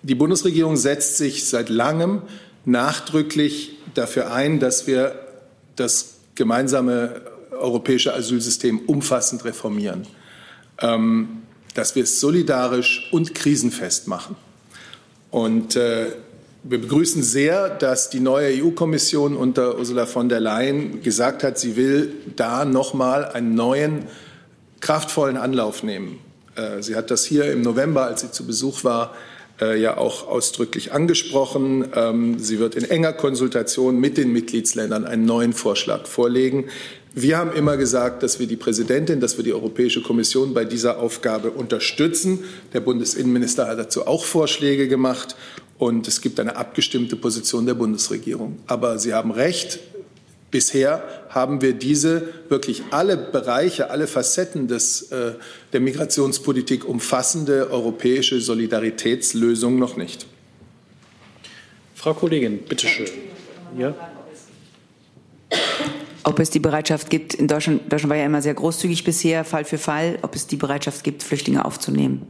die Bundesregierung setzt sich seit langem nachdrücklich dafür ein, dass wir das gemeinsame europäische Asylsystem umfassend reformieren, ähm, dass wir es solidarisch und krisenfest machen. Und äh, wir begrüßen sehr, dass die neue EU-Kommission unter Ursula von der Leyen gesagt hat, sie will da noch mal einen neuen, kraftvollen Anlauf nehmen. Äh, sie hat das hier im November, als sie zu Besuch war, äh, ja auch ausdrücklich angesprochen. Ähm, sie wird in enger Konsultation mit den Mitgliedsländern einen neuen Vorschlag vorlegen. Wir haben immer gesagt, dass wir die Präsidentin, dass wir die Europäische Kommission bei dieser Aufgabe unterstützen. Der Bundesinnenminister hat dazu auch Vorschläge gemacht. Und es gibt eine abgestimmte Position der Bundesregierung. Aber Sie haben recht, Bisher haben wir diese wirklich alle Bereiche, alle Facetten des, äh, der Migrationspolitik umfassende europäische Solidaritätslösung noch nicht. Frau Kollegin, bitteschön. Ja. Ob es die Bereitschaft gibt, in Deutschland, Deutschland war ja immer sehr großzügig bisher, Fall für Fall, ob es die Bereitschaft gibt, Flüchtlinge aufzunehmen.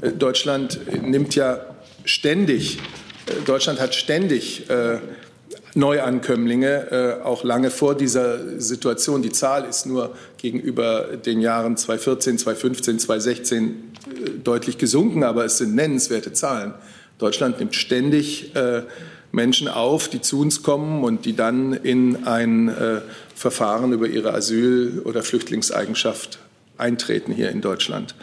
Äh, Deutschland nimmt ja ständig, äh, Deutschland hat ständig äh, Neuankömmlinge, äh, auch lange vor dieser Situation. Die Zahl ist nur gegenüber den Jahren 2014, 2015, 2016 äh, deutlich gesunken, aber es sind nennenswerte Zahlen. Deutschland nimmt ständig äh, Menschen auf, die zu uns kommen und die dann in ein äh, Verfahren über ihre Asyl- oder Flüchtlingseigenschaft eintreten hier in Deutschland.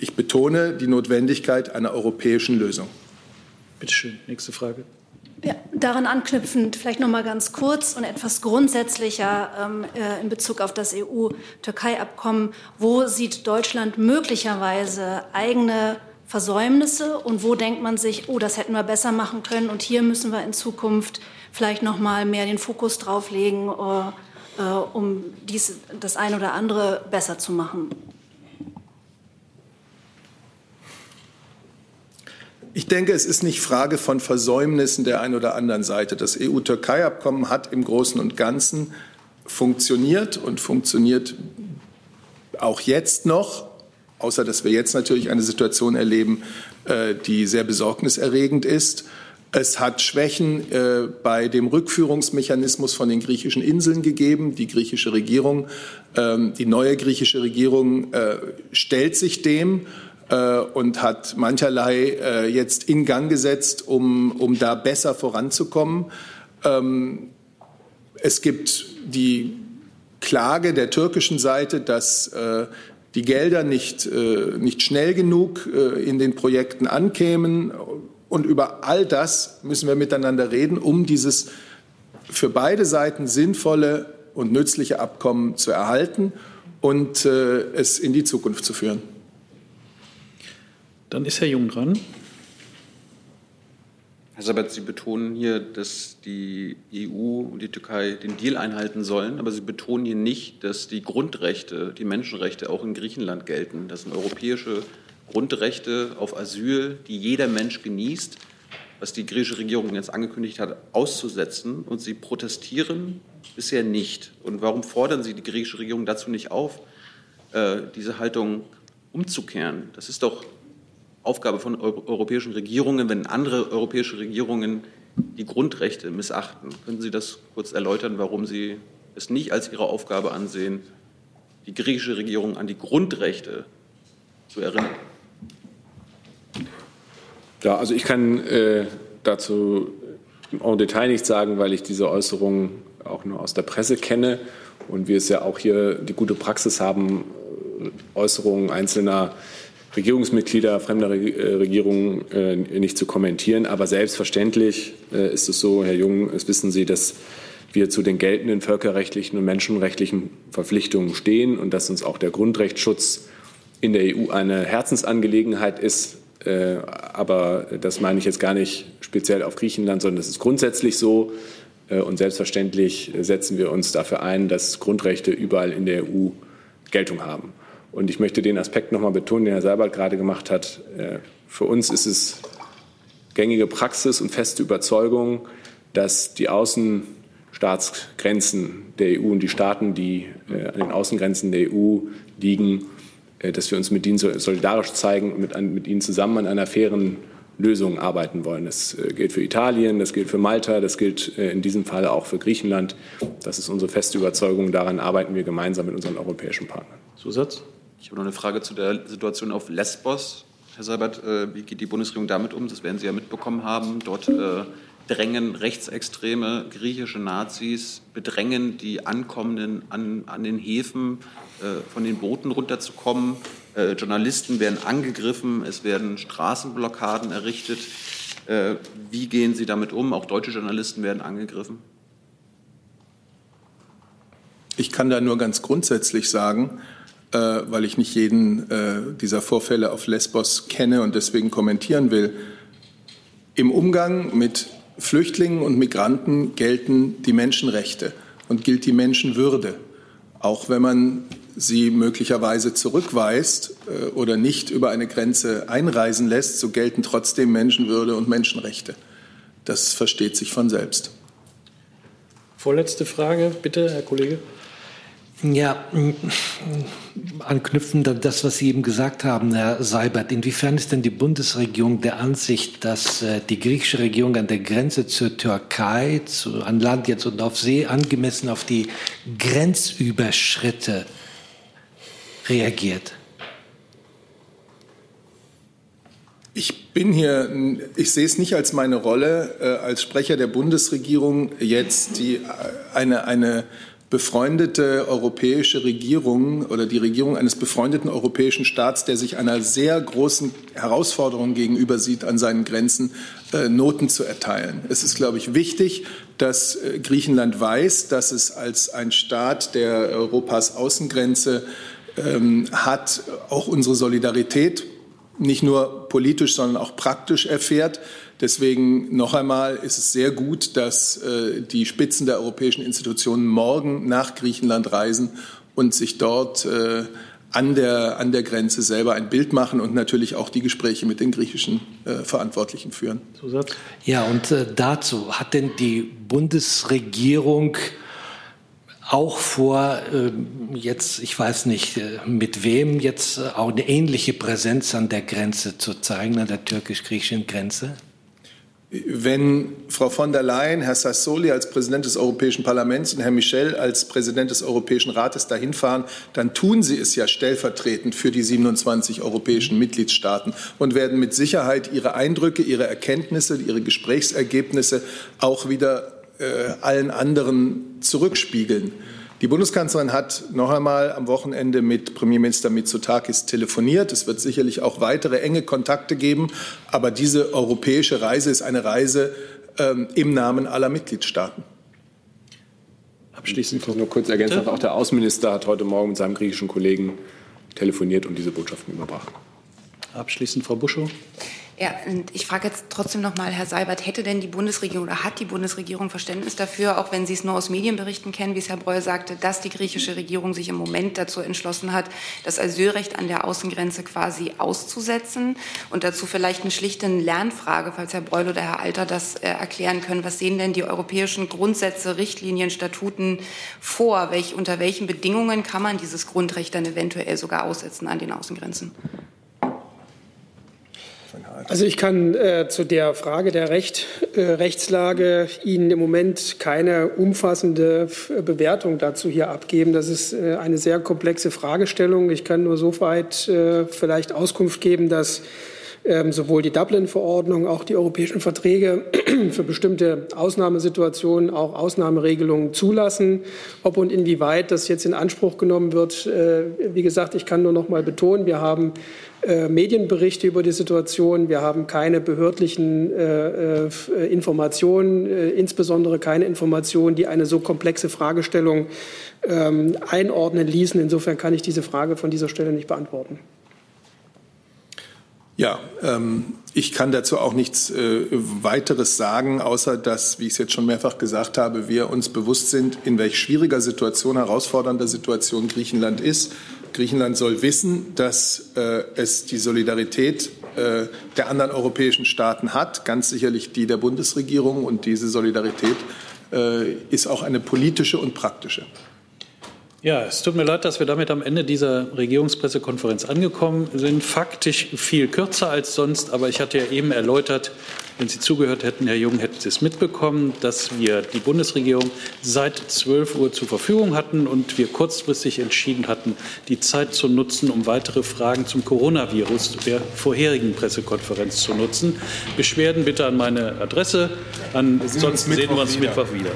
Ich betone die Notwendigkeit einer europäischen Lösung. Bitte schön, nächste Frage. Ja, daran anknüpfend vielleicht noch mal ganz kurz und etwas grundsätzlicher ähm, äh, in Bezug auf das EU-Türkei-Abkommen. Wo sieht Deutschland möglicherweise eigene Versäumnisse und wo denkt man sich, oh, das hätten wir besser machen können und hier müssen wir in Zukunft vielleicht noch mal mehr den Fokus drauf legen, äh, äh, um dies, das eine oder andere besser zu machen? Ich denke, es ist nicht Frage von Versäumnissen der einen oder anderen Seite. Das EU-Türkei-Abkommen hat im Großen und Ganzen funktioniert und funktioniert auch jetzt noch, außer dass wir jetzt natürlich eine Situation erleben, äh, die sehr besorgniserregend ist. Es hat Schwächen äh, bei dem Rückführungsmechanismus von den griechischen Inseln gegeben. Die griechische Regierung, ähm, die neue griechische Regierung äh, stellt sich dem äh, und hat mancherlei äh, jetzt in Gang gesetzt, um, um da besser voranzukommen. Ähm, es gibt die Klage der türkischen Seite, dass äh, die Gelder nicht, nicht schnell genug in den Projekten ankämen. Und über all das müssen wir miteinander reden, um dieses für beide Seiten sinnvolle und nützliche Abkommen zu erhalten und es in die Zukunft zu führen. Dann ist Herr Jung dran. Herr Sabat, Sie betonen hier, dass die EU und die Türkei den Deal einhalten sollen, aber Sie betonen hier nicht, dass die Grundrechte, die Menschenrechte auch in Griechenland gelten. Das sind europäische Grundrechte auf Asyl, die jeder Mensch genießt, was die griechische Regierung jetzt angekündigt hat, auszusetzen. Und Sie protestieren bisher nicht. Und warum fordern Sie die griechische Regierung dazu nicht auf, äh, diese Haltung umzukehren? Das ist doch Aufgabe von europäischen Regierungen, wenn andere europäische Regierungen die Grundrechte missachten. Können Sie das kurz erläutern, warum Sie es nicht als Ihre Aufgabe ansehen, die griechische Regierung an die Grundrechte zu erinnern? Ja, also ich kann äh, dazu en Detail nichts sagen, weil ich diese Äußerungen auch nur aus der Presse kenne und wir es ja auch hier die gute Praxis haben, Äußerungen einzelner Regierungsmitglieder fremder äh, Regierungen äh, nicht zu kommentieren. Aber selbstverständlich äh, ist es so, Herr Jung, es wissen Sie, dass wir zu den geltenden völkerrechtlichen und menschenrechtlichen Verpflichtungen stehen und dass uns auch der Grundrechtsschutz in der EU eine Herzensangelegenheit ist. Aber das meine ich jetzt gar nicht speziell auf Griechenland, sondern es ist grundsätzlich so. Und selbstverständlich setzen wir uns dafür ein, dass Grundrechte überall in der EU Geltung haben. Und ich möchte den Aspekt noch mal betonen, den Herr Seibert gerade gemacht hat. Äh, für uns ist es gängige Praxis und feste Überzeugung, dass die Außenstaatsgrenzen der EU und die Staaten, die äh, an den Außengrenzen der EU liegen, äh, dass wir uns mit ihnen solidarisch zeigen und mit, ihnen zusammen an einer fairen Lösung arbeiten wollen. Das gilt für Italien, das gilt für Malta, das gilt in diesem Fall auch für Griechenland. Das ist unsere feste Überzeugung. Daran arbeiten wir gemeinsam mit unseren europäischen Partnern. Zusatz? Ich habe noch eine Frage zu der Situation auf Lesbos. Herr Seibert, wie geht die Bundesregierung damit um? Das werden Sie ja mitbekommen haben. Dort drängen rechtsextreme griechische Nazis, bedrängen die Ankommenden an, an den Häfen, äh, von den Booten runterzukommen. Äh, Journalisten werden angegriffen, es werden Straßenblockaden errichtet. Äh, wie gehen Sie damit um? Auch deutsche Journalisten werden angegriffen. Ich kann da nur ganz grundsätzlich sagen, äh, weil ich nicht jeden äh, dieser Vorfälle auf Lesbos kenne und deswegen kommentieren will. Im Umgang mit Flüchtlingen und Migranten gelten die Menschenrechte und gilt die Menschenwürde. Auch wenn man sie möglicherweise zurückweist äh, oder nicht über eine Grenze einreisen lässt, so gelten trotzdem Menschenwürde und Menschenrechte. Das versteht sich von selbst. Vorletzte Frage, bitte, Herr Kollege. Ja, anknüpfend an das, was Sie eben gesagt haben, Herr Seibert, inwiefern ist denn die Bundesregierung der Ansicht, dass äh, die griechische Regierung an der Grenze zur Türkei, zu, an Land jetzt und auf See, angemessen auf die Grenzüberschritte reagiert? Ich bin hier, ich sehe es nicht als meine Rolle, äh, als Sprecher der Bundesregierung jetzt die, äh, eine, eine befreundete europäische Regierung oder die Regierung eines befreundeten europäischen Staats, der sich einer sehr großen Herausforderung gegenüber sieht, an seinen Grenzen äh, Noten zu erteilen. Es ist, glaube ich, wichtig, dass äh, Griechenland weiß, dass es als ein Staat, der Europas Außengrenze ähm, hat, auch unsere Solidarität nicht nur politisch, sondern auch praktisch erfährt. Deswegen noch einmal ist es sehr gut, dass äh, die Spitzen der europäischen Institutionen morgen nach Griechenland reisen und sich dort äh, an der, an der Grenze selber ein Bild machen und natürlich auch die Gespräche mit den griechischen äh, Verantwortlichen führen. Zusatz? Ja, und äh, dazu hat denn die Bundesregierung auch vor, äh, jetzt, ich weiß nicht, äh, mit wem jetzt auch eine ähnliche Präsenz an der Grenze zu zeigen, an der türkisch-griechischen Grenze? Wenn Frau von der Leyen, Herr Sassoli als Präsident des Europäischen Parlaments und Herr Michel als Präsident des Europäischen Rates dahin fahren, dann tun sie es ja stellvertretend für die 27 europäischen Mitgliedstaaten und werden mit Sicherheit ihre Eindrücke, ihre Erkenntnisse, ihre Gesprächsergebnisse auch wieder äh, allen anderen zurückspiegeln. Die Bundeskanzlerin hat noch einmal am Wochenende mit Premierminister Mitsotakis telefoniert. Es wird sicherlich auch weitere enge Kontakte geben. Aber diese europäische Reise ist eine Reise ähm, im Namen aller Mitgliedstaaten. Abschließend nur kurz ergänzen. Auch der Außenminister hat heute Morgen mit seinem griechischen Kollegen telefoniert und diese Botschaften überbracht. Abschließend Frau Buschow. Ja, und ich frage jetzt trotzdem noch mal, Herr Seibert, hätte denn die Bundesregierung oder hat die Bundesregierung Verständnis dafür, auch wenn Sie es nur aus Medienberichten kennen, wie es Herr Breuer sagte, dass die griechische Regierung sich im Moment dazu entschlossen hat, das Asylrecht an der Außengrenze quasi auszusetzen und dazu vielleicht eine schlichte Lernfrage, falls Herr Breul oder Herr Alter das äh, erklären können. Was sehen denn die europäischen Grundsätze, Richtlinien, Statuten vor? Welch, unter welchen Bedingungen kann man dieses Grundrecht dann eventuell sogar aussetzen an den Außengrenzen? Also ich kann äh, zu der Frage der Recht, äh, Rechtslage Ihnen im Moment keine umfassende Bewertung dazu hier abgeben. Das ist äh, eine sehr komplexe Fragestellung. Ich kann nur so weit äh, vielleicht Auskunft geben, dass ähm, sowohl die Dublin-Verordnung, auch die europäischen Verträge für bestimmte Ausnahmesituationen auch Ausnahmeregelungen zulassen. Ob und inwieweit das jetzt in Anspruch genommen wird, äh, wie gesagt, ich kann nur noch mal betonen, wir haben äh, Medienberichte über die Situation. Wir haben keine behördlichen äh, äh, Informationen, äh, insbesondere keine Informationen, die eine so komplexe Fragestellung ähm, einordnen ließen. Insofern kann ich diese Frage von dieser Stelle nicht beantworten. Ja, ähm, ich kann dazu auch nichts äh, weiteres sagen, außer dass, wie ich es jetzt schon mehrfach gesagt habe, wir uns bewusst sind, in welch schwieriger Situation, herausfordernder Situation Griechenland ist. Griechenland soll wissen, dass äh, es die Solidarität äh, der anderen europäischen Staaten hat, ganz sicherlich die der Bundesregierung. Und diese Solidarität äh, ist auch eine politische und praktische. Ja, es tut mir leid, dass wir damit am Ende dieser Regierungspressekonferenz angekommen sind. Faktisch viel kürzer als sonst, aber ich hatte ja eben erläutert, wenn Sie zugehört hätten, Herr Jung, hätten Sie es mitbekommen, dass wir die Bundesregierung seit 12 Uhr zur Verfügung hatten und wir kurzfristig entschieden hatten, die Zeit zu nutzen, um weitere Fragen zum Coronavirus der vorherigen Pressekonferenz zu nutzen. Beschwerden bitte an meine Adresse. Ansonsten sehen wir uns Mittwoch wieder.